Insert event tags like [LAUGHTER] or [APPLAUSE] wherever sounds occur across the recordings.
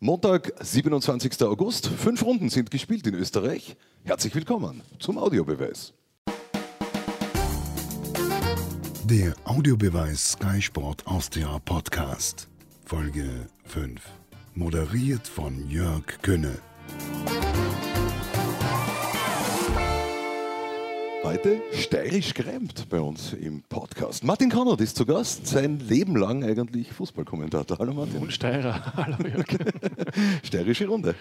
Montag, 27. August. Fünf Runden sind gespielt in Österreich. Herzlich willkommen zum Audiobeweis. Der Audiobeweis Sky Sport Austria Podcast. Folge 5. Moderiert von Jörg Könne. Heute steirisch gereimt bei uns im Podcast. Martin Konrad ist zu Gast, sein Leben lang eigentlich Fußballkommentator. Hallo Martin. Und Steirer. [LAUGHS] Hallo Jörg. [LAUGHS] Steirische Runde.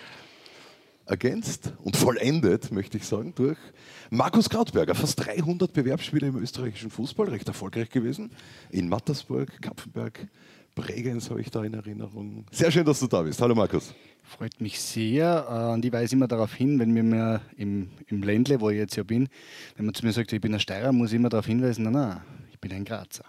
Ergänzt und vollendet, möchte ich sagen, durch Markus Krautberger. Fast 300 Bewerbsspiele im österreichischen Fußball, recht erfolgreich gewesen. In Mattersburg, Kapfenberg, Bregenz habe ich da in Erinnerung. Sehr schön, dass du da bist. Hallo Markus. Freut mich sehr. Und ich weise immer darauf hin, wenn mir mehr im, im Ländle, wo ich jetzt ja bin, wenn man zu mir sagt, ich bin ein Steirer, muss ich immer darauf hinweisen, nein, nein, ich bin ein Grazer.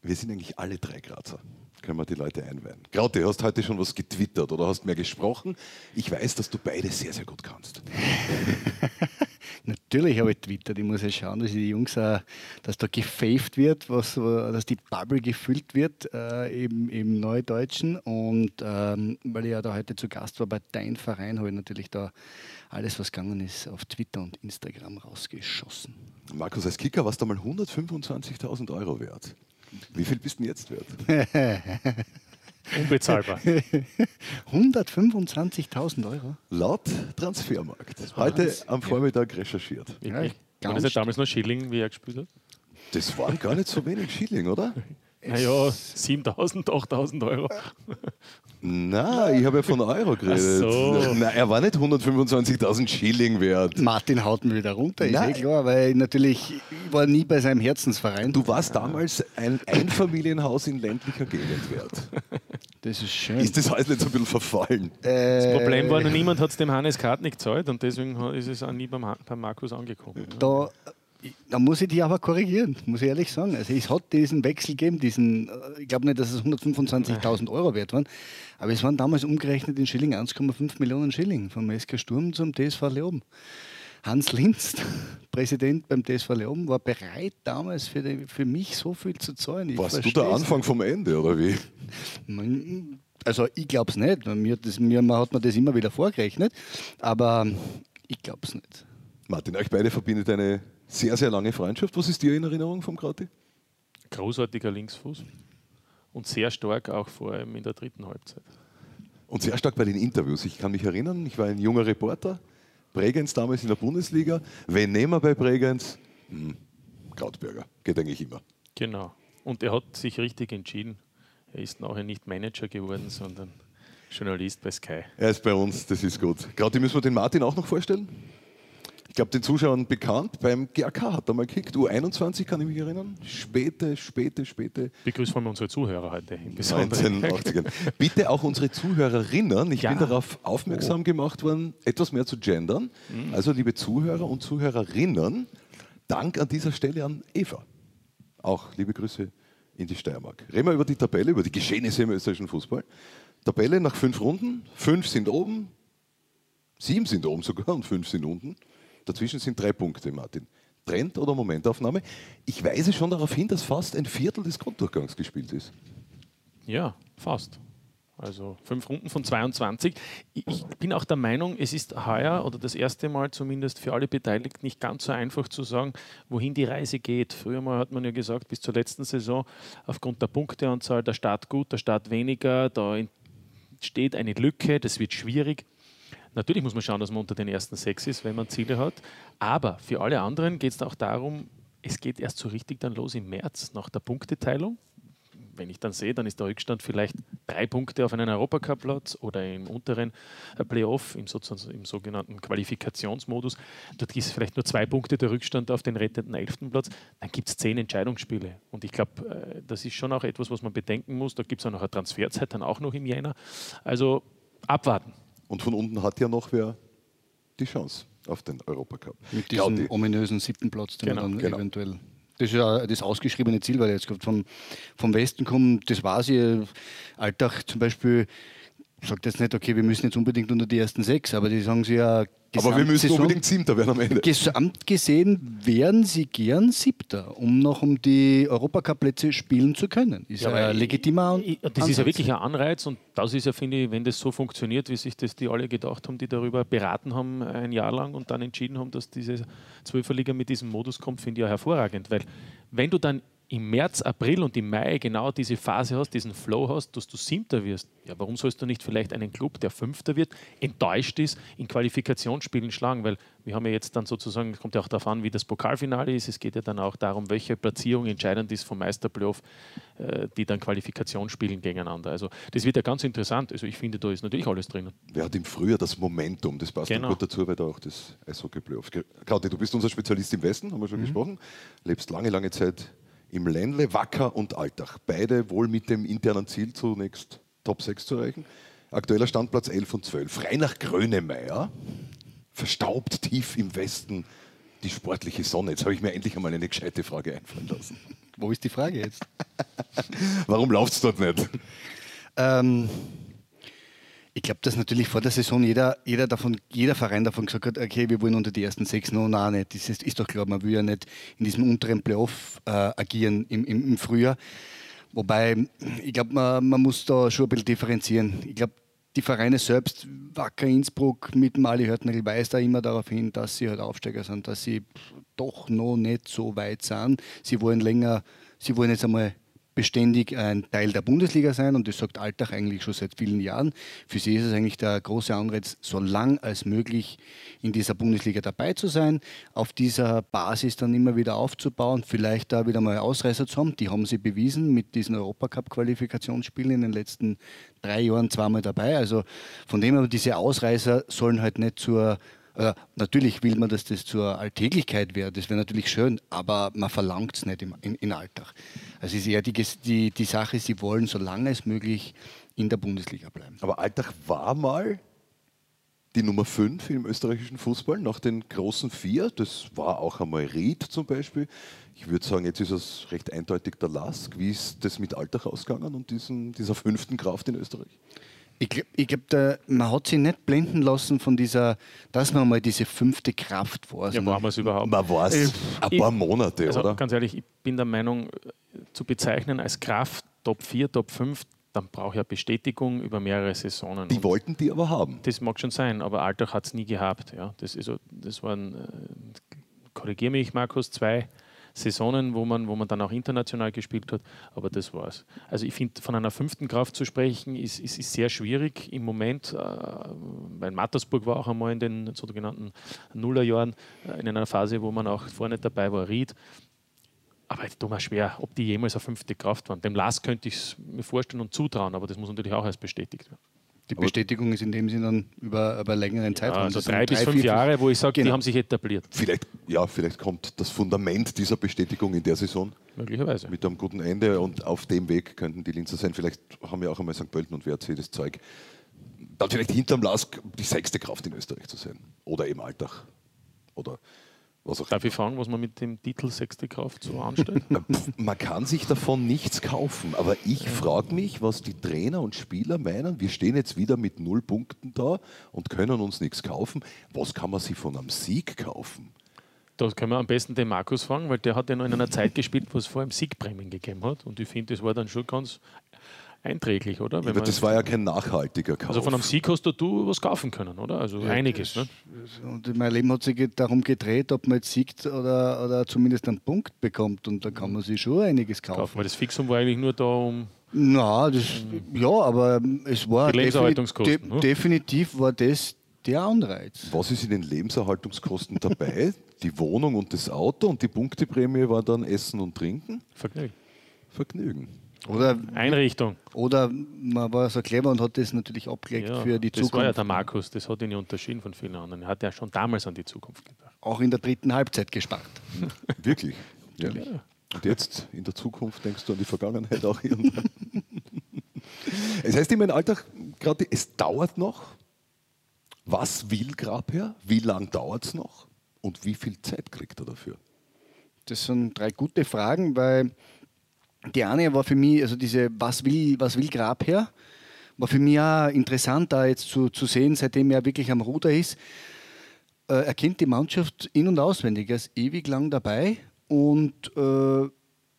Wir sind eigentlich alle drei Grazer. Können wir die Leute einweihen. Graute, du hast heute schon was getwittert oder hast mehr gesprochen. Ich weiß, dass du beide sehr, sehr gut kannst. [LAUGHS] Natürlich habe ich twittert. Ich muss ja schauen, dass die Jungs auch, dass da gefaved wird, was, dass die Bubble gefüllt wird äh, im, im Neudeutschen. Und ähm, weil ich ja da heute zu Gast war bei Dein Verein, habe ich natürlich da alles, was gegangen ist, auf Twitter und Instagram rausgeschossen. Markus, als Kicker warst du mal 125.000 Euro wert. Wie viel bist du denn jetzt wert? [LAUGHS] Unbezahlbar. [LAUGHS] 125.000 Euro? Laut Transfermarkt. Heute am Vormittag recherchiert. Ja, War das ja damals noch Schilling, wie er gespielt hat? Das waren gar nicht so wenig Schilling, oder? Naja, 7000, 8000 Euro. Nein, ich habe ja von Euro geredet. so. Nein, er war nicht 125.000 Schilling wert. Martin haut mir wieder runter, ist Nein. eh klar, weil ich natürlich, ich war nie bei seinem Herzensverein. Du warst damals ein Einfamilienhaus in ländlicher Gegend wert. [LAUGHS] das ist schön. Ist das alles nicht so ein bisschen verfallen? Äh, Das Problem war, noch niemand hat es dem Hannes Kartnick gezahlt und deswegen ist es auch nie beim, beim Markus angekommen. da, da muss ich dich aber korrigieren, muss ich ehrlich sagen. Also es hat diesen Wechsel gegeben, diesen, äh, ich glaube nicht, dass es 125.000 Euro wert waren, aber es waren damals umgerechnet in Schilling 1,5 Millionen Schilling vom SK Sturm zum TSV Leoben. Hans Linz, [LAUGHS] Präsident beim TSV Leoben, war bereit damals für, die, für mich so viel zu zahlen. Ich Warst du der Anfang vom Ende, oder wie? Also ich glaube es nicht. Mir, das, mir hat man das immer wieder vorgerechnet. Aber ich glaube es nicht. Martin, euch beide verbindet eine sehr, sehr lange Freundschaft. Was ist dir in Erinnerung vom Krauti? Großartiger Linksfuß und sehr stark auch vor allem in der dritten Halbzeit. Und sehr stark bei den Interviews. Ich kann mich erinnern, ich war ein junger Reporter, Bregenz damals in der Bundesliga. Wen nehmen wir bei Bregenz? Hm, Krautberger. Geht eigentlich immer. Genau. Und er hat sich richtig entschieden. Er ist nachher nicht Manager geworden, sondern Journalist bei Sky. Er ist bei uns, das ist gut. Krauti, müssen wir den Martin auch noch vorstellen? Ich glaube, den Zuschauern bekannt. Beim GAK hat er mal gekickt. U21 kann ich mich erinnern. Späte, späte, späte Begrüßt vor allem unsere Zuhörer heute im Besonderen. 1980ern. Bitte auch unsere Zuhörerinnen. Ich Ja. bin darauf aufmerksam gemacht worden, etwas mehr zu gendern. Also, liebe Zuhörer und Zuhörerinnen, Dank an dieser Stelle an Eva. Auch liebe Grüße in die Steiermark. Reden wir über die Tabelle, über die Geschehnisse im österreichischen Fußball. Tabelle nach fünf Runden. Fünf sind oben, sieben sind oben sogar und fünf sind unten. Dazwischen sind drei Punkte, Martin. Trend oder Momentaufnahme? Ich weise schon darauf hin, dass fast ein Viertel des Grunddurchgangs gespielt ist. Ja, fast. Also fünf Runden von 22. Ich bin auch der Meinung, es ist heuer oder das erste Mal zumindest für alle Beteiligten nicht ganz so einfach zu sagen, wohin die Reise geht. Früher mal hat man ja gesagt, bis zur letzten Saison, aufgrund der Punkteanzahl, der Start gut, der Start weniger, da entsteht eine Lücke, das wird schwierig. Natürlich muss man schauen, dass man unter den ersten sechs ist, wenn man Ziele hat. Aber für alle anderen geht es auch darum, es geht erst so richtig dann los im März nach der Punkteteilung wenn ich dann sehe, dann ist der Rückstand vielleicht drei Punkte auf einen Europacup-Platz oder im unteren äh, Playoff, im, im sogenannten Qualifikationsmodus. Dort ist vielleicht nur zwei Punkte der Rückstand auf den rettenden elften Platz. Dann gibt es zehn Entscheidungsspiele. Und ich glaube, äh, das ist schon auch etwas, was man bedenken muss. Da gibt es auch noch eine Transferzeit, dann auch noch im Jänner. Also abwarten. Und von unten hat ja noch wer die Chance auf den Europacup. Mit diesem ominösen siebten Platz, den Genau, wir dann genau. eventuell. Das ist ja das ausgeschriebene Ziel, weil er jetzt gerade vom, vom Westen kommt. Das war sie. Alltag zum Beispiel sagt jetzt nicht, okay, wir müssen jetzt unbedingt unter die ersten sechs, aber die sagen sie ja. Aber wir müssen Gesamtsaison- unbedingt Siebter werden am Ende. Gesamt gesehen wären sie gern Siebter, um noch um die Europacup-Plätze spielen zu können. Ist ja, aber ein legitimer ich- Das ist ja Ansatz. wirklich ein Anreiz und das ist ja, finde ich, wenn das so funktioniert, wie sich das die alle gedacht haben, die darüber beraten haben ein Jahr lang und dann entschieden haben, dass diese Zwölferliga mit diesem Modus kommt, finde ich ja hervorragend. Weil wenn du dann im März, April und im Mai genau diese Phase hast, diesen Flow hast, dass du Siebter wirst, ja, warum sollst du nicht vielleicht einen Club, der Fünfter wird, enttäuscht ist, in Qualifikationsspielen schlagen? Weil wir haben ja jetzt dann sozusagen, es kommt ja auch darauf an, wie das Pokalfinale ist, es geht ja dann auch darum, welche Platzierung entscheidend ist vom Meisterplayoff, äh, die dann Qualifikation spielen gegeneinander. Also das wird ja ganz interessant. Also ich finde, da ist natürlich alles drinnen. Wer hat im Frühjahr das Momentum? Das passt Genau. gut dazu, weil da auch das Eishockey-Playoff. Claudia, du bist unser Spezialist im Westen, haben wir Mhm. schon gesprochen. Lebst lange, lange Zeit im Ländle, Wacker und Altach. Beide wohl mit dem internen Ziel, zunächst Top 6 zu erreichen. Aktueller Standplatz 11 und 12. Frei nach Grönemeyer, verstaubt tief im Westen die sportliche Sonne. Jetzt habe ich mir endlich einmal eine gescheite Frage einfallen lassen. Wo ist die Frage jetzt? [LAUGHS] Warum läuft es dort nicht? Ähm, ich glaube, dass natürlich vor der Saison jeder, jeder, davon, jeder Verein davon gesagt hat, okay, wir wollen unter die ersten sechs, no, nein, nicht. Das ist, ist doch klar, man will ja nicht in diesem unteren Playoff äh, agieren im, im, im Frühjahr. Wobei, ich glaube, man, man muss da schon ein bisschen differenzieren. Ich glaube, die Vereine selbst, Wacker Innsbruck mit Mali Hörtnagel, weist da immer darauf hin, dass sie halt Aufsteiger sind, dass sie doch noch nicht so weit sind. Sie wollen länger, sie wollen jetzt einmal beständig ein Teil der Bundesliga sein und das sagt Alltag eigentlich schon seit vielen Jahren. Für sie ist es eigentlich der große Anreiz, so lang als möglich in dieser Bundesliga dabei zu sein, auf dieser Basis dann immer wieder aufzubauen, vielleicht da wieder mal Ausreißer zu haben. Die haben sie bewiesen mit diesen Europacup-Qualifikationsspielen in den letzten drei Jahren zweimal dabei. Also von dem her, diese Ausreißer sollen halt nicht zur äh, natürlich will man, dass das zur Alltäglichkeit wäre, das wäre natürlich schön, aber man verlangt es nicht im, in, in Alltag. Also es ist eher die, die, die Sache, sie wollen so lange als möglich in der Bundesliga bleiben. Aber Alltag war mal die Nummer 5 im österreichischen Fußball nach den großen vier. Das war auch einmal Ried zum Beispiel. Ich würde sagen, jetzt ist es recht eindeutig der Lask. Wie ist das mit Alltag ausgegangen und diesen, dieser fünften Kraft in Österreich? Ich glaube, ich glaub, man hat sich nicht blenden lassen von dieser, dass man mal diese fünfte Kraft war. Ja, waren wir es überhaupt? Man war es ein paar Monate, Also oder? ganz ehrlich, ich bin der Meinung, äh, zu bezeichnen als Kraft Top 4, Top 5, dann brauche ich eine Bestätigung über mehrere Saisonen. Die Und wollten die aber haben. das mag schon sein, aber Alltag hat es nie gehabt. Ja. Das, ist, so- das waren, äh, korrigiere mich Markus, zwei Saisonen, wo man, wo man dann auch international gespielt hat, aber das war's. Also ich finde, von einer fünften Kraft zu sprechen, ist, ist, ist sehr schwierig im Moment, äh, weil Mattersburg war auch einmal in den sogenannten Nullerjahren äh, in einer Phase, wo man auch vorne dabei war, Ried. Aber ich tue mir schwer, ob die jemals eine fünfte Kraft waren. Dem Last könnte ich es mir vorstellen und zutrauen, aber das muss natürlich auch erst bestätigt werden. Die Bestätigung ist in dem Sinne dann über, über längeren Zeitraum. also drei bis fünf Jahre, wo ich sage, die Genau. haben sich etabliert. Vielleicht, ja, vielleicht kommt das Fundament dieser Bestätigung in der Saison Möglicherweise. mit einem guten Ende und auf dem Weg könnten die Linzer sein. Vielleicht haben wir auch einmal St. Pölten und WRC das Zeug, dann vielleicht hinterm Lask die sechste Kraft in Österreich zu sein. Oder im Alltag. Oder Darf ich fragen, was man mit dem Titel Sechste Kraft so anstellt? [LAUGHS] Man kann sich davon nichts kaufen, aber ich frage mich, was die Trainer und Spieler meinen. Wir stehen jetzt wieder mit null Punkten da und können uns nichts kaufen. Was kann man sich von einem Sieg kaufen? Da können wir am besten den Markus fragen, weil der hat ja noch in einer Zeit gespielt, wo es vor allem Siegprämien gegeben hat. Und ich finde, das war dann schon ganz einträglich, oder? Wenn Aber das war ja kein nachhaltiger Kauf. also von einem Sieg hast du, du was kaufen können, oder? Also einiges. Ne? Und mein Leben hat sich darum gedreht, ob man jetzt siegt oder, oder zumindest einen Punkt bekommt. Und da kann man sich schon einiges kaufen. Kaufen. Weil das Fixum war eigentlich nur da, um. Na, das, ja, aber es war Die Lebenserhaltungskosten, ne? definitiv war das der Anreiz. Was ist in den Lebenserhaltungskosten dabei? [LAUGHS] die Wohnung und das Auto und die Punkteprämie war dann Essen und Trinken? Vergnügen. Vergnügen. Oder, Einrichtung. oder man war so clever und hat das natürlich abgelegt Ja, für die das war ja Zukunft. der Markus, das hat ihn ja unterschieden von vielen anderen. Er hat ja schon damals an die Zukunft gedacht. Auch in der dritten Halbzeit gespart. [LAUGHS] Wirklich. Ja. Und jetzt in der Zukunft denkst du an die Vergangenheit auch irgendwann. [LAUGHS] es heißt immer im Alltag, gerade es dauert noch. Was will Grabherr? Wie lang dauert es noch? Und wie viel Zeit kriegt er dafür? Das sind drei gute Fragen, weil die eine war für mich, also diese Was will, was will Grabherr, war für mich auch interessant, da jetzt zu, zu sehen, seitdem er wirklich am Ruder ist. Äh, er kennt die Mannschaft in- und auswendig. Er ist ewig lang dabei und äh,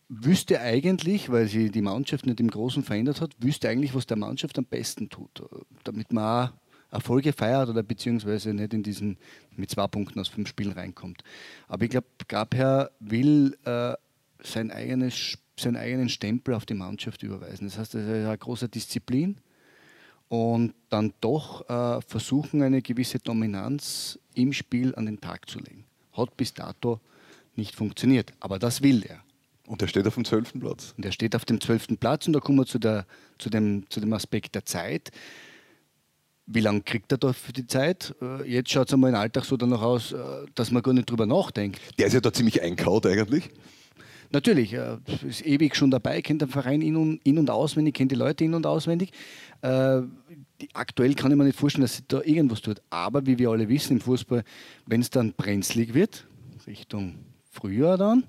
wüsste eigentlich, weil sie die Mannschaft nicht im Großen verändert hat, wüsste eigentlich, was der Mannschaft am besten tut, damit man auch Erfolge feiert oder beziehungsweise nicht in diesen mit zwei Punkten aus fünf Spielen reinkommt. Aber ich glaube, Grabherr will äh, sein eigenes, seinen eigenen Stempel auf die Mannschaft überweisen. Das heißt, es ist eine große Disziplin und dann doch äh, versuchen, eine gewisse Dominanz im Spiel an den Tag zu legen. Hat bis dato nicht funktioniert, aber das will er. Und er steht auf dem 12. Platz. Und er steht auf dem 12. Platz und da kommen wir zu, der, zu, dem, zu dem Aspekt der Zeit. Wie lange kriegt er da für die Zeit? Äh, jetzt schaut es einmal im Alltag so danach aus, äh, dass man gar nicht drüber nachdenkt. Der ist ja da ziemlich einkaut eigentlich. Natürlich, er ist ewig schon dabei, kennt den Verein in und, in und auswendig, kennt die Leute in und auswendig. Äh, die, aktuell kann ich mir nicht vorstellen, dass sich da irgendwas tut. Aber wie wir alle wissen im Fußball, wenn es dann brenzlig wird, Richtung Frühjahr dann,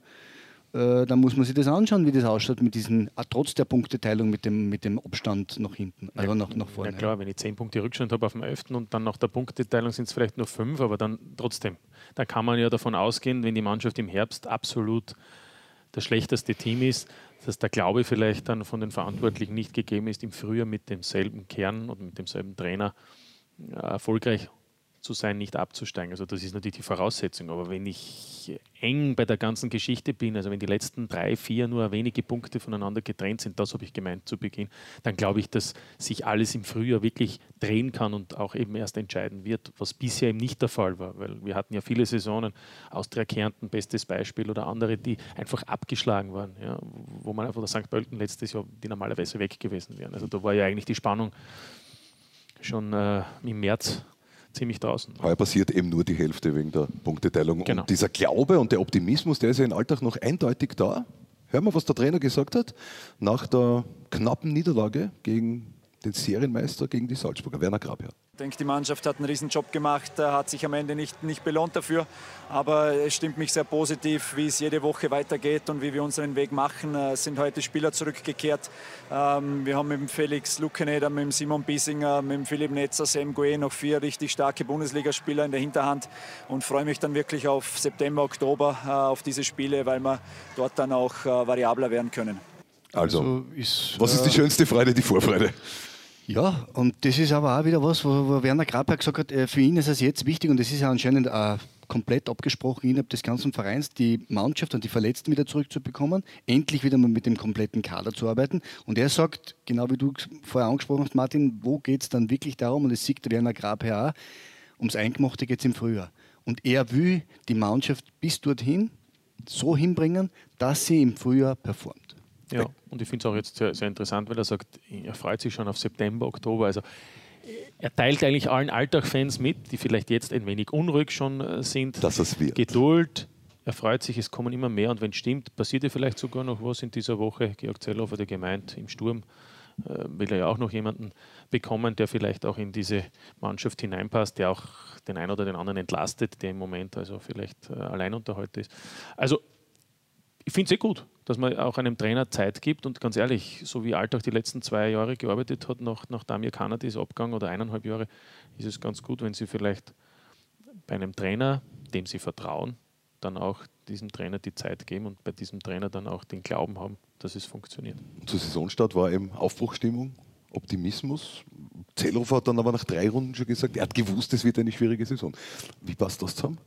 äh, dann muss man sich das anschauen, wie das ausschaut mit diesen, ah, trotz der Punkteteilung mit dem, mit dem Abstand nach hinten, also nach, nach vorne. Ja klar, wenn ich zehn Punkte Rückstand habe auf dem 11. und dann nach der Punkteteilung sind es vielleicht nur fünf, aber dann trotzdem, da kann man ja davon ausgehen, wenn die Mannschaft im Herbst absolut das schlechteste Team ist, dass der Glaube vielleicht dann von den Verantwortlichen nicht gegeben ist, im Frühjahr mit demselben Kern und mit demselben Trainer äh, erfolgreich zu sein, nicht abzusteigen. Also das ist natürlich die Voraussetzung. Aber wenn ich eng bei der ganzen Geschichte bin, also wenn die letzten drei, vier nur wenige Punkte voneinander getrennt sind, das habe ich gemeint zu Beginn, dann glaube ich, dass sich alles im Frühjahr wirklich drehen kann und auch eben erst entscheiden wird, was bisher eben nicht der Fall war. Weil wir hatten ja viele Saisonen, Austria Kärnten, bestes Beispiel, oder andere, die einfach abgeschlagen waren, ja, wo man einfach der St. Pölten letztes Jahr, die normalerweise weg gewesen wären. Also da war ja eigentlich die Spannung schon äh, im März ziemlich draußen. Heuer passiert eben nur die Hälfte wegen der Punkteteilung. Genau. Und dieser Glaube und der Optimismus, der ist ja im Alltag noch eindeutig da. Hören wir, was der Trainer gesagt hat nach der knappen Niederlage gegen den Serienmeister, gegen die Salzburger, Werner Grabherr. Ich denke, die Mannschaft hat einen Riesenjob gemacht, hat sich am Ende nicht, nicht belohnt dafür. Aber es stimmt mich sehr positiv, wie es jede Woche weitergeht und wie wir unseren Weg machen. Es sind heute Spieler zurückgekehrt. Ähm, wir haben mit dem Felix Lukeneder, mit dem Simon Biesinger, mit dem Philipp Netzer, Sam Gue noch vier richtig starke Bundesligaspieler in der Hinterhand und freue mich dann wirklich auf September, Oktober äh, auf diese Spiele, weil wir dort dann auch äh, variabler werden können. Also, Also ist, was ist die schönste Freude, die Vorfreude? Ja, und das ist aber auch wieder was, wo, wo Werner Grabherr gesagt hat, äh, für ihn ist es jetzt wichtig und das ist ja anscheinend äh, komplett abgesprochen innerhalb des ganzen Vereins, die Mannschaft und die Verletzten wieder zurückzubekommen, endlich wieder mal mit dem kompletten Kader zu arbeiten. Und er sagt, genau wie du vorher angesprochen hast, Martin, wo geht es dann wirklich darum, und das sieht Werner Grabherr auch, ums Eingemachte geht es im Frühjahr. Und er will die Mannschaft bis dorthin so hinbringen, dass sie im Frühjahr performt. Ja, und ich finde es auch jetzt sehr, sehr interessant, weil er sagt, er freut sich schon auf September, Oktober. Also er teilt eigentlich allen Alltag-Fans mit, die vielleicht jetzt ein wenig unruhig schon äh, sind. Dass es wird. Geduld. Er freut sich, es kommen immer mehr und wenn es stimmt, passiert ja vielleicht sogar noch was in dieser Woche. Georg Zellhofer, der gemeint, im Sturm äh, will er ja auch noch jemanden bekommen, der vielleicht auch in diese Mannschaft hineinpasst, der auch den einen oder den anderen entlastet, der im Moment also vielleicht äh, Alleinunterhalter ist. Also ich finde es eh gut, dass man auch einem Trainer Zeit gibt und ganz ehrlich, so wie Alltag die letzten zwei Jahre gearbeitet hat, nach, nach Damir Kanadis Abgang oder eineinhalb Jahre, ist es ganz gut, wenn Sie vielleicht bei einem Trainer, dem Sie vertrauen, dann auch diesem Trainer die Zeit geben und bei diesem Trainer dann auch den Glauben haben, dass es funktioniert. Zur Saisonstart war eben Aufbruchstimmung, Optimismus. Zellhofer hat dann aber nach drei Runden schon gesagt, er hat gewusst, es wird eine schwierige Saison. Wie passt das zusammen?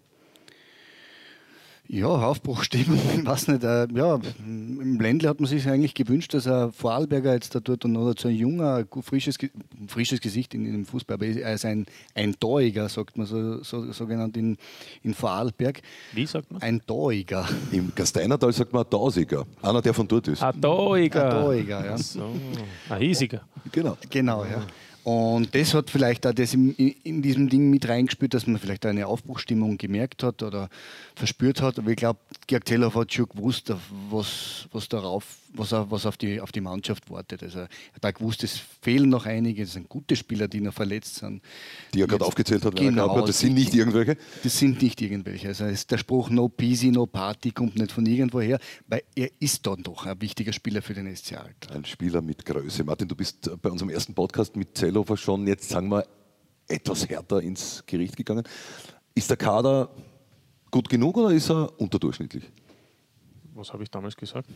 Ja, Aufbruchstimmung, [LAUGHS] ich weiß nicht. Äh, ja, Im Ländle hat man sich eigentlich gewünscht, dass ein Vorarlberger jetzt da tut und oder so ein junger, frisches, frisches Gesicht in, in dem Fußball, aber er ist ein, ein Torjäger, sagt man so, so, so genannt in, in Vorarlberg. Wie sagt man? Ein Torjäger. Im Gasteinertal sagt man ein Tausiger, einer, der von dort ist. Ein Torjäger. Ein Torjäger, ja. So, ein hiesiger. Genau. Genau, ja. Und das hat vielleicht auch das in, in diesem Ding mit reingespielt, dass man vielleicht eine Aufbruchstimmung gemerkt hat oder verspürt hat. Aber ich glaube, Georg Zellhoff hat schon gewusst, was, was darauf was, was auf, die, auf die Mannschaft wartet. Also, er hat auch gewusst, es fehlen noch einige, das sind gute Spieler, die noch verletzt sind. Die er gerade aufgezählt hat, genau, aber das sind nicht irgendwelche. Das sind nicht irgendwelche. Also der Spruch No Peasy, No Party kommt nicht von irgendwoher, weil er ist dann doch ein wichtiger Spieler für den SC Alt. Ein Spieler mit Größe. Martin, du bist bei unserem ersten Podcast mit Zellhofer schon, jetzt sagen wir, etwas härter ins Gericht gegangen. Ist der Kader gut genug oder ist er unterdurchschnittlich? Was habe ich damals gesagt?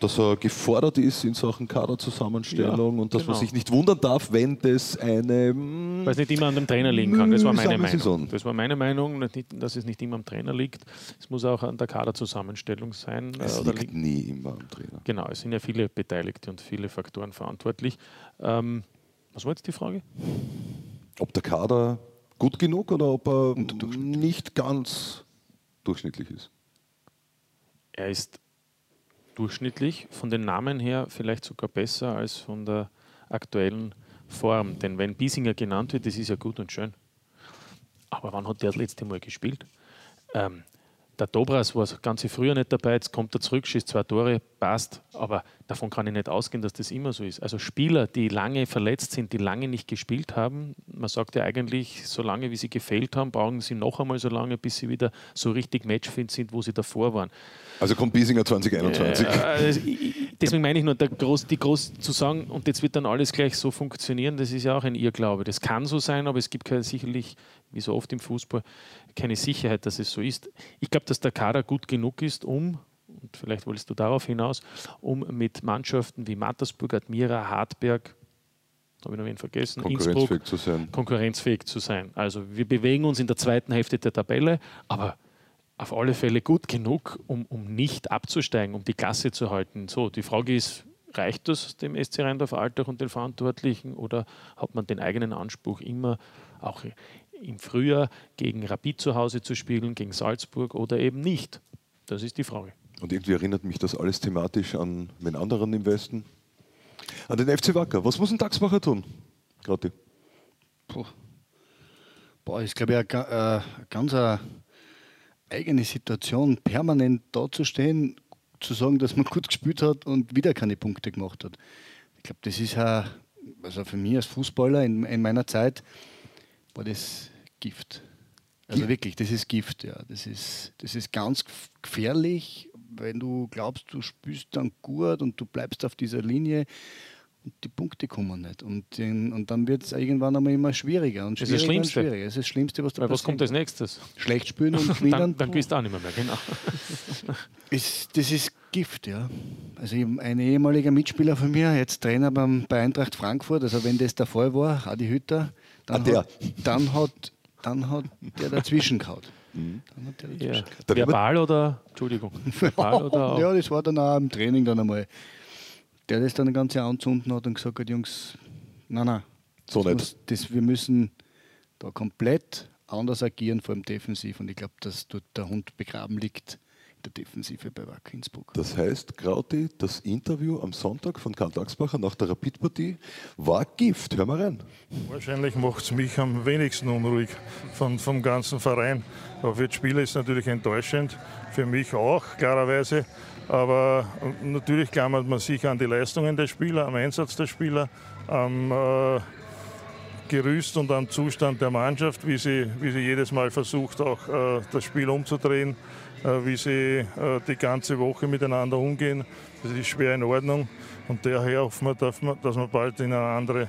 Dass er gefordert ist in Sachen Kaderzusammenstellung ja, und dass genau. man sich nicht wundern darf, wenn das eine. Hm, Weil es nicht immer an dem Trainer liegen kann. Das war meine Meinung. Saison. Das war meine Meinung, dass es nicht immer am Trainer liegt. Es muss auch an der Kaderzusammenstellung sein. Es liegt, liegt nie immer am Trainer. Genau, es sind ja viele Beteiligte und viele Faktoren verantwortlich. Ähm, was war jetzt die Frage? Ob der Kader gut genug oder ob er nicht ganz durchschnittlich ist. Er ist durchschnittlich, von den Namen her vielleicht sogar besser als von der aktuellen Form. Denn wenn Biesinger genannt wird, das ist ja gut und schön. Aber wann hat der das letzte Mal gespielt? Ähm, der Dobras war das ganze früher nicht dabei, jetzt kommt er zurück, schießt zwei Tore, passt. Aber davon kann ich nicht ausgehen, dass das immer so ist. Also Spieler, die lange verletzt sind, die lange nicht gespielt haben, man sagt ja eigentlich, so lange wie sie gefehlt haben, brauchen sie noch einmal so lange, bis sie wieder so richtig matchfit sind, wo sie davor waren. Also kommt Biesinger 2021. Äh, also deswegen meine ich nur, der groß, die groß zu sagen, und jetzt wird dann alles gleich so funktionieren, das ist ja auch ein Irrglaube. Das kann so sein, aber es gibt sicherlich, wie so oft im Fußball, keine Sicherheit, dass es so ist. Ich glaube, dass der Kader gut genug ist, um, und vielleicht wolltest du darauf hinaus, um mit Mannschaften wie Mattersburg, Admira, Hartberg, habe ich noch wen vergessen, konkurrenzfähig Innsbruck, zu sein. konkurrenzfähig zu sein. Also wir bewegen uns in der zweiten Hälfte der Tabelle, aber auf alle Fälle gut genug, um, um nicht abzusteigen, um die Klasse zu halten. So, die Frage ist, reicht das dem SC Rheindorf Altach und den Verantwortlichen oder hat man den eigenen Anspruch immer auch im Frühjahr gegen Rapid zu Hause zu spielen, gegen Salzburg oder eben nicht? Das ist die Frage. Und irgendwie erinnert mich das alles thematisch an den anderen im Westen. An den FC Wacker. Was muss ein Taxmacher tun? Gerade. Boah, ist glaube ich eine, äh, ganz eine eigene Situation, permanent dazustehen, zu sagen, dass man [LAUGHS] gut gespielt hat und wieder keine Punkte gemacht hat. Ich glaube, das ist ja, also für mich als Fußballer in, in, meiner Zeit war das Gift. Also wirklich, das ist Gift, ja. Das ist, das ist ganz gefährlich, wenn du glaubst, du spielst dann gut und du bleibst auf dieser Linie und die Punkte kommen nicht. Und, den, und dann wird es irgendwann einmal immer schwieriger und schwieriger. Das ist das Schlimmste. schwieriger. Das ist das Schlimmste, was da Was kommt als nächstes? Schlecht spielen [LAUGHS] und gewinnen. dann, dann gehst du auch nicht mehr, mehr genau. [LAUGHS] ist, das ist Gift, ja. Also ein ehemaliger Mitspieler von mir, jetzt Trainer beim, bei Eintracht Frankfurt, also wenn das der Fall war, Adi Hütter, dann, ah, hat, dann, hat, dann hat der dazwischen gehauen. Mhm. Ja. Verbal oder, Entschuldigung, [LAUGHS] verbal oder Ja, das war dann auch im Training dann einmal der das dann ganz anzünden hat und gesagt hat, Jungs, nein, nein, so nicht. Muss, das, wir müssen da komplett anders agieren, vor allem defensiv. Und ich glaube, dass dort der Hund begraben liegt der Defensive bei Wacker Innsbruck. Das heißt, Grauti, das Interview am Sonntag von Karl Dagsbacher nach der Rapid-Partie war Gift. Hör mal rein. Wahrscheinlich macht es mich am wenigsten unruhig von, vom ganzen Verein. Aber für die Spieler ist es natürlich enttäuschend. Für mich auch, klarerweise. Aber natürlich klammert man sich an die Leistungen der Spieler, am Einsatz der Spieler, am äh, Gerüst und am Zustand der Mannschaft, wie sie, wie sie jedes Mal versucht, auch äh, das Spiel umzudrehen, äh, wie sie äh, die ganze Woche miteinander umgehen. Das ist schwer in Ordnung und daher hoffen wir, dass wir bald in eine andere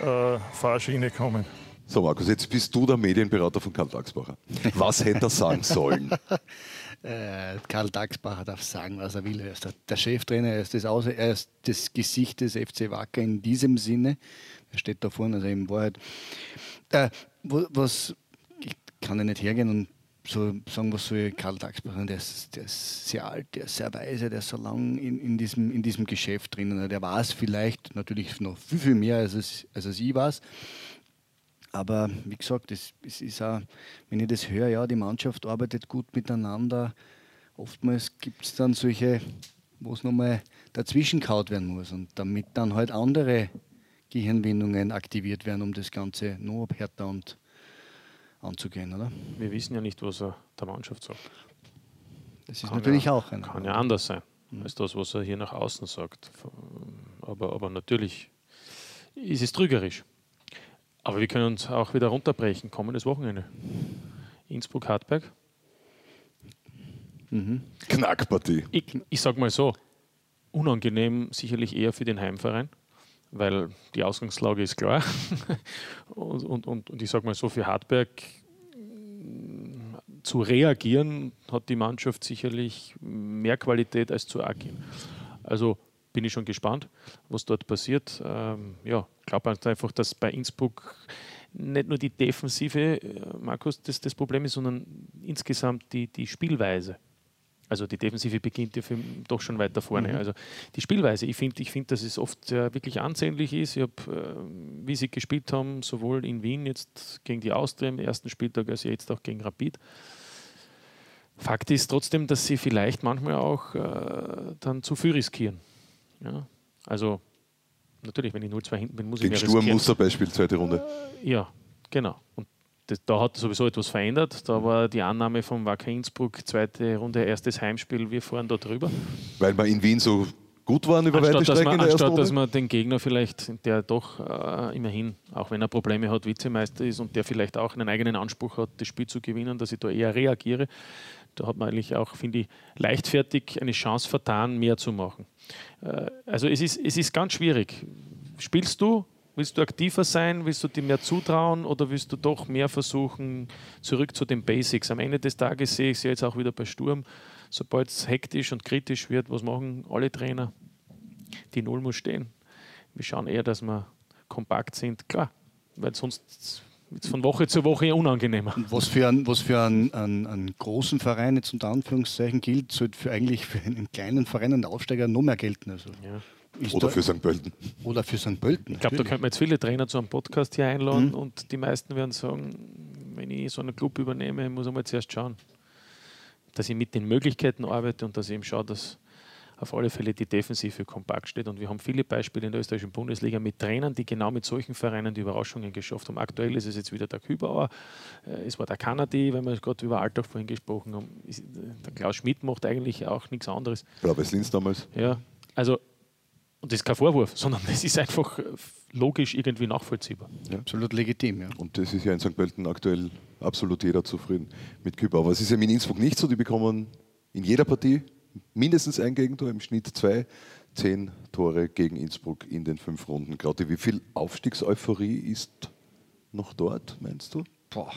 äh, Fahrschiene kommen. So, Markus, jetzt bist du der Medienberater von Karl Dagsbacher. Was hätte er sagen sollen? [LAUGHS] Äh, Karl Dagsbacher darf sagen, was er will. Er ist der, der Cheftrainer, er ist, das Aus er ist das Gesicht des FC Wacker in diesem Sinne. Er steht da vorne, also in Wahrheit. Äh, was, ich kann ja nicht hergehen und so sagen, was soll Karl Dagsbacher, der ist, der ist sehr alt, der ist sehr weise, der ist so lang in, in, diesem, in diesem Geschäft drinnen. Der weiß vielleicht natürlich noch viel, viel mehr, als es, als es ich weiß. Aber wie gesagt, es, es ist auch, wenn ich das höre, ja, die Mannschaft arbeitet gut miteinander. Oftmals gibt es dann solche, wo es nochmal dazwischen kaut werden muss und damit dann halt andere Gehirnwindungen aktiviert werden, um das Ganze noch härter und anzugehen, oder? Wir wissen ja nicht, was er der Mannschaft sagt. Das ist kann natürlich ja, auch ein. Kann ja anders sein. mhm. als das, was er hier nach außen sagt. Aber, aber natürlich ist es trügerisch. Aber wir können uns auch wieder runterbrechen. Kommendes Wochenende. Innsbruck-Hartberg. Mhm. Knackpartie. Ich, ich sage mal so, unangenehm sicherlich eher für den Heimverein, weil die Ausgangslage ist klar. [LAUGHS] und, und, und, und ich sage mal so, für Hartberg zu reagieren, hat die Mannschaft sicherlich mehr Qualität als zu agieren. Also bin ich schon gespannt, was dort passiert. Ähm, ja, glaube einfach, dass bei Innsbruck nicht nur die Defensive, äh, Markus, das, das Problem ist, sondern insgesamt die, die Spielweise. Also die Defensive beginnt ja doch schon weiter vorne. Mhm. Also die Spielweise, ich finde, ich find, dass es oft äh, wirklich ansehnlich ist. Ich habe, äh, wie sie gespielt haben, sowohl in Wien jetzt gegen die Austria im ersten Spieltag, als jetzt auch gegen Rapid. Fakt ist trotzdem, dass sie vielleicht manchmal auch äh, dann zu viel riskieren. Ja? Also natürlich, wenn ich 0-2 hinten bin, muss gegen ich mehr Sturm Musterbeispiel, zweite Runde. Ja, genau. Und das, da hat sowieso etwas verändert. Da war die Annahme von Wacker Innsbruck, zweite Runde, erstes Heimspiel, wir fahren da drüber. Weil wir in Wien so gut waren über anstatt, weite Strecken man, in der Anstatt, dass man den Gegner vielleicht, der doch äh, immerhin, auch wenn er Probleme hat, Vizemeister ist und der vielleicht auch einen eigenen Anspruch hat, das Spiel zu gewinnen, dass ich da eher reagiere. Da hat man eigentlich auch, finde ich, leichtfertig eine Chance vertan, mehr zu machen. Äh, also es ist, es ist ganz schwierig. Spielst du Willst du aktiver sein? Willst du dir mehr zutrauen oder willst du doch mehr versuchen, zurück zu den Basics? Am Ende des Tages sehe ich es jetzt auch wieder bei Sturm. Sobald es hektisch und kritisch wird, was machen alle Trainer? Die Null muss stehen. Wir schauen eher, dass wir kompakt sind. Klar, weil sonst wird es von Woche zu Woche unangenehmer. Was für, einen, was für einen, einen, einen, großen Verein jetzt unter Anführungszeichen gilt, sollte für eigentlich für einen kleinen Verein und Aufsteiger noch mehr gelten. Also. Ja. Oder für St. Pölten. Oder für St. Pölten. Ich glaube, da könnten wir jetzt viele Trainer zu einem Podcast hier einladen mhm. und die meisten werden sagen, wenn ich so einen Club übernehme, muss ich mal zuerst schauen, dass ich mit den Möglichkeiten arbeite und dass ich eben schaue, dass auf alle Fälle die Defensive kompakt steht. Und wir haben viele Beispiele in der österreichischen Bundesliga mit Trainern, die genau mit solchen Vereinen die Überraschungen geschafft haben. Aktuell ist es jetzt wieder der Kübauer, äh, es war der Kanadi, wenn wir gerade über Alltag vorhin gesprochen haben. Der Klaus Schmidt macht eigentlich auch nichts anderes. Blau-Weiß-Linz damals. Ja, also und das ist kein Vorwurf, sondern es ist einfach logisch irgendwie nachvollziehbar. Ja. Absolut legitim, ja. Und das ist ja in St. Pölten aktuell absolut jeder zufrieden mit Kübauer. Aber es ist ja in Innsbruck nicht so, die bekommen in jeder Partie mindestens ein Gegentor, im Schnitt zwei, zehn Tore gegen Innsbruck in den fünf Runden. Gerade wie viel Aufstiegseuphorie ist noch dort, meinst du? Boah.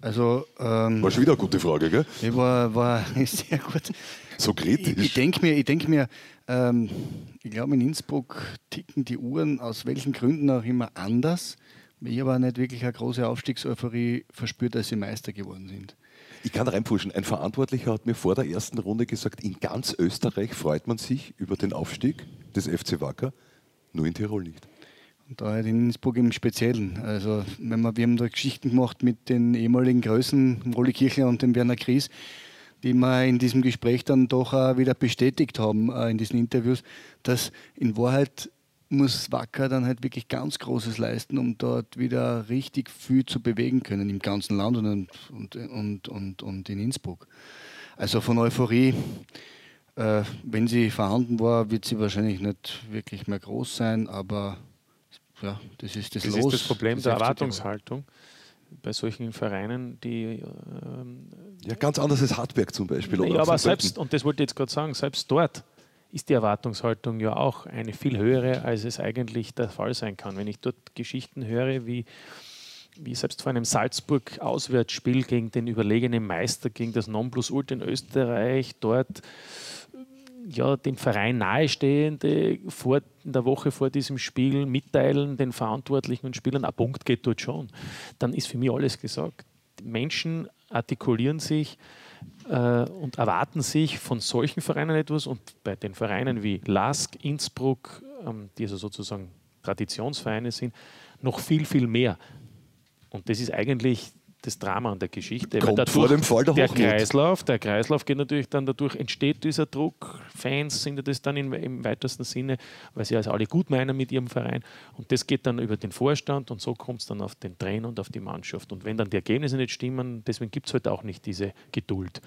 Also, ähm, war schon wieder eine gute Frage, gell? War, war [LAUGHS] sehr gut. So kritisch. Ich, ich denke mir, ich, denk mir ähm, ich glaube, in Innsbruck ticken die Uhren aus welchen Gründen auch immer anders. Ich habe nicht wirklich eine große Aufstiegseuphorie verspürt, als sie Meister geworden sind. Ich kann reinpushen. Ein Verantwortlicher hat mir vor der ersten Runde gesagt, in ganz Österreich freut man sich über den Aufstieg des FC Wacker, nur in Tirol nicht. Und da halt in Innsbruck im Speziellen. Also, wenn wir, wir haben da Geschichten gemacht mit den ehemaligen Größen, Rolli Kirchler und dem Werner Kries, die wir in diesem Gespräch dann doch auch wieder bestätigt haben, äh, in diesen Interviews, dass in Wahrheit muss Wacker dann halt wirklich ganz Großes leisten, um dort wieder richtig viel zu bewegen können im ganzen Land und, und, und, und, und in Innsbruck. Also von Euphorie, äh, wenn sie vorhanden war, wird sie wahrscheinlich nicht wirklich mehr groß sein, aber ja, das ist das, das Los. ist das Problem das der Erwartungshaltung bei solchen Vereinen, die. Ähm, ja, ganz anders als Hartberg zum Beispiel. Ja, aber selbst, und das wollte ich jetzt gerade sagen, selbst dort ist die Erwartungshaltung ja auch eine viel höhere, als es eigentlich der Fall sein kann. Wenn ich dort Geschichten höre, wie, wie selbst vor einem Salzburg-Auswärtsspiel gegen den überlegenen Meister, gegen das Nonplusultra in Österreich, dort ja, dem Verein nahestehende vor, in der Woche vor diesem Spiel mitteilen, den Verantwortlichen und Spielern, ein Punkt geht dort schon. Dann ist für mich alles gesagt. Menschen artikulieren sich äh, und erwarten sich von solchen Vereinen etwas und bei den Vereinen wie LASK, Innsbruck, ähm, die also sozusagen Traditionsvereine sind, noch viel, viel mehr. Und das ist eigentlich das Drama an der Geschichte. Kommt dadurch, vor dem Fall der, der Kreislauf, der Kreislauf geht natürlich dann dadurch, entsteht dieser Druck. Fans sind das dann im, im weitesten Sinne, weil sie also alle gut meinen mit ihrem Verein. Und das geht dann über den Vorstand und so kommt es dann auf den Trainer und auf die Mannschaft. Und wenn dann die Ergebnisse nicht stimmen, deswegen gibt es halt auch nicht diese Geduld.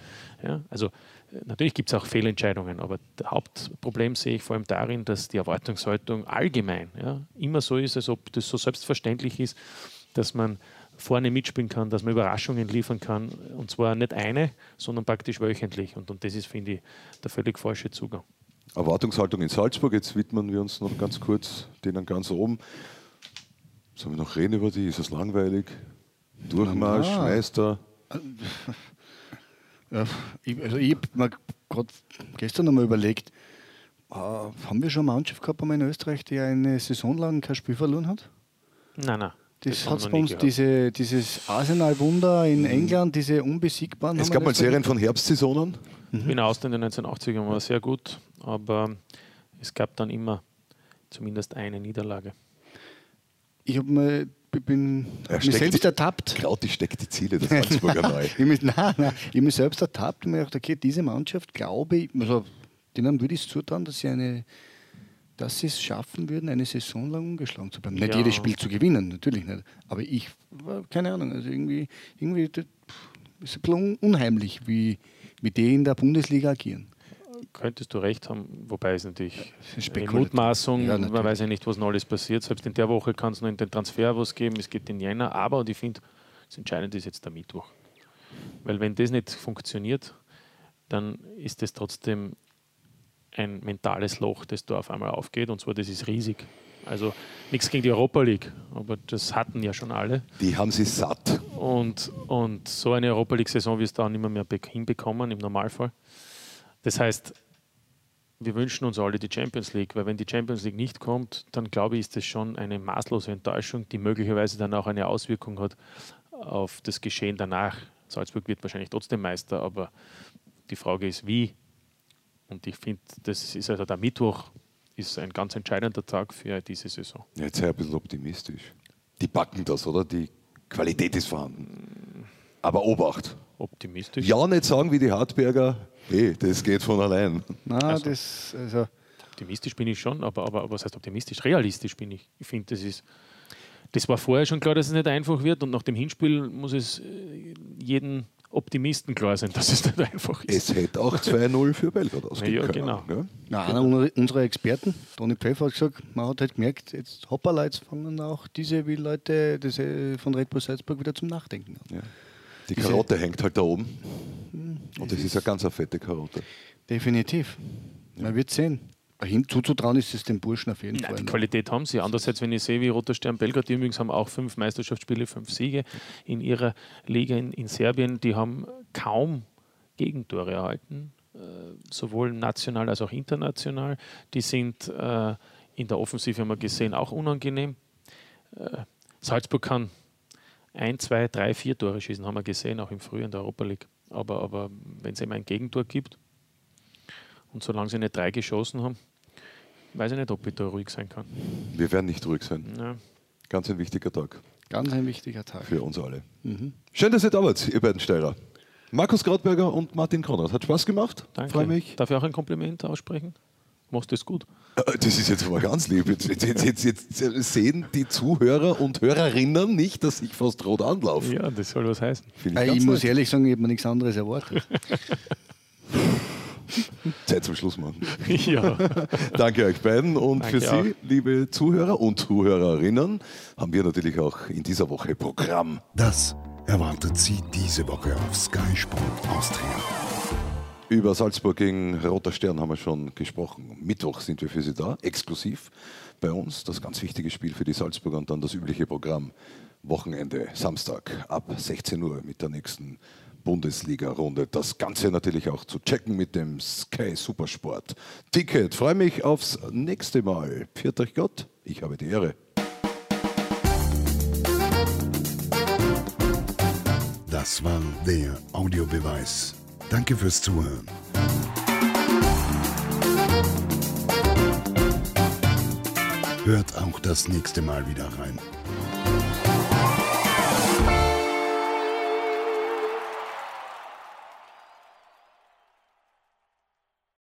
Ja, also äh, natürlich gibt es auch Fehlentscheidungen, aber das Hauptproblem sehe ich vor allem darin, dass die Erwartungshaltung allgemein ja, immer so ist, als ob das so selbstverständlich ist, dass man vorne mitspielen kann, dass man Überraschungen liefern kann. Und zwar nicht eine, sondern praktisch wöchentlich. Und, und das ist, finde ich, der völlig falsche Zugang. Erwartungshaltung in Salzburg. Jetzt widmen wir uns noch ganz kurz denen ganz oben. Sollen wir noch reden über die? Ist es langweilig? Durchmarsch, ja. Meister? [LAUGHS] Ja, ich, also ich habe mir gerade gestern noch mal überlegt, äh, haben wir schon eine Mannschaft gehabt in Österreich, die eine Saison lang kein Spiel verloren hat? Nein, nein. Das, hat bei uns diese, dieses Arsenal-Wunder in mhm. England, diese unbesiegbaren. Es gab mal Serien von Herbstsaisonen. Mhm. In Austria in den 1980ern war sehr gut, aber es gab dann immer zumindest eine Niederlage. Ich habe mal bin ja, mich selbst die, ertappt. Krauti steckt die Ziele des Salzburger neu. [LAUGHS] ich mich, nein, nein, ich mich selbst ertappt und mir gedacht, okay, diese Mannschaft, glaube ich, also denen würde ich es zutrauen, dass sie eine dass sie es schaffen würden, eine Saison lang ungeschlagen zu bleiben. Nicht ja. jedes Spiel zu gewinnen, natürlich nicht. Aber ich, keine Ahnung, also irgendwie, irgendwie ist es ein unheimlich, wie, wie die in der Bundesliga agieren. Könntest du recht haben, wobei es natürlich eine Mutmaßung, ja, man weiß ja nicht, was noch alles passiert. Selbst in der Woche kann es noch in den Transfer was geben, es geht in Jänner, aber und ich finde, das Entscheidende ist jetzt der Mittwoch. Weil wenn das nicht funktioniert, dann ist es trotzdem ein mentales Loch, das da auf einmal aufgeht. Und zwar, das ist riesig. Also nichts gegen die Europa League, aber das hatten ja schon alle. Die haben sie satt. Und, und so eine Europa League-Saison wirst du auch nicht mehr, mehr hinbekommen im Normalfall. Das heißt, wir wünschen uns alle die Champions League, weil wenn die Champions League nicht kommt, dann glaube ich, ist das schon eine maßlose Enttäuschung, die möglicherweise dann auch eine Auswirkung hat auf das Geschehen danach. Salzburg wird wahrscheinlich trotzdem Meister, aber die Frage ist, wie und ich finde, das ist also der Mittwoch ist ein ganz entscheidender Tag für diese Saison. Ja, jetzt sei ein bisschen optimistisch. Die backen das, oder? Die Qualität ist vorhanden. Aber Obacht. Optimistisch? Ja, nicht sagen wie die Hartberger, hey, das geht von allein. Nein, also, das, also optimistisch bin ich schon, aber, aber, aber was heißt optimistisch? Realistisch bin ich. Ich finde, das ist. Das war vorher schon klar, dass es nicht einfach wird und nach dem Hinspiel muss es äh, jeden Optimisten klar sind, dass es nicht einfach ist. Es hätte auch 2-0 für Belgrad ausgehen ja, können. Genau. Ja? Na, einer unserer Experten, Toni Pfeffer, hat gesagt, man hat halt gemerkt, jetzt hoppala, jetzt fangen auch diese wie Leute das, äh, von Red Bull Salzburg wieder zum Nachdenken an. Ja. Die Karotte diese, hängt halt da oben. Hm, Und das ist eine ganz eine fette Karotte. Definitiv. Man wird sehen hinzuzutrauen ist es den Burschen auf jeden Nein, Fall. Die Qualität haben sie. Andererseits, wenn ich sehe, wie Roter Stern Belgrad, die übrigens haben auch fünf Meisterschaftsspiele, fünf Siege in ihrer Liga in, in Serbien, die haben kaum Gegentore erhalten, äh, sowohl national als auch international. Die sind äh, in der Offensive, haben wir gesehen, auch unangenehm. Äh, Salzburg kann ein, zwei, drei, vier Tore schießen, haben wir gesehen, auch im Frühjahr in der Europa League. Aber, aber wenn es eben ein Gegentor gibt, und solange sie nicht drei geschossen haben, weiß ich nicht, ob ich da ruhig sein kann. Wir werden nicht ruhig sein. Ja. Ganz ein wichtiger Tag. Ganz ein wichtiger Tag. Für uns alle. Mhm. Schön, dass ihr da wart, ihr beiden Steirer. Markus Grautberger und Martin Konrad. Hat Spaß gemacht. Danke. Freue mich. Darf ich auch ein Kompliment aussprechen? Machst du das gut? Äh, das ist jetzt aber ganz lieb. Jetzt, jetzt, jetzt, jetzt, sehen die Zuhörer und Hörerinnen nicht, dass ich fast rot anlaufe. Ja, das soll was heißen. Ich, äh, ich muss ehrlich sagen, ich habe mir nichts anderes erwartet. [LAUGHS] [LAUGHS] Zeit zum Schluss machen. [LAUGHS] Ja. Danke euch beiden und Danke für Sie, auch. liebe Zuhörer und Zuhörerinnen, haben wir natürlich auch in dieser Woche Programm. Das erwartet Sie diese Woche auf Sky Sport Austria. Über Salzburg gegen Roter Stern haben wir schon gesprochen. Mittwoch sind wir für Sie da, exklusiv bei uns. Das ganz wichtige Spiel für die Salzburger und dann das übliche Programm. Wochenende, Samstag ab 16 Uhr mit der nächsten Bundesliga-Runde. Das Ganze natürlich auch zu checken mit dem Sky Supersport Ticket. Freue mich aufs nächste Mal. Pfiat euch Gott, ich habe die Ehre. Das war der Audiobeweis. Danke fürs Zuhören. Hört auch das nächste Mal wieder rein.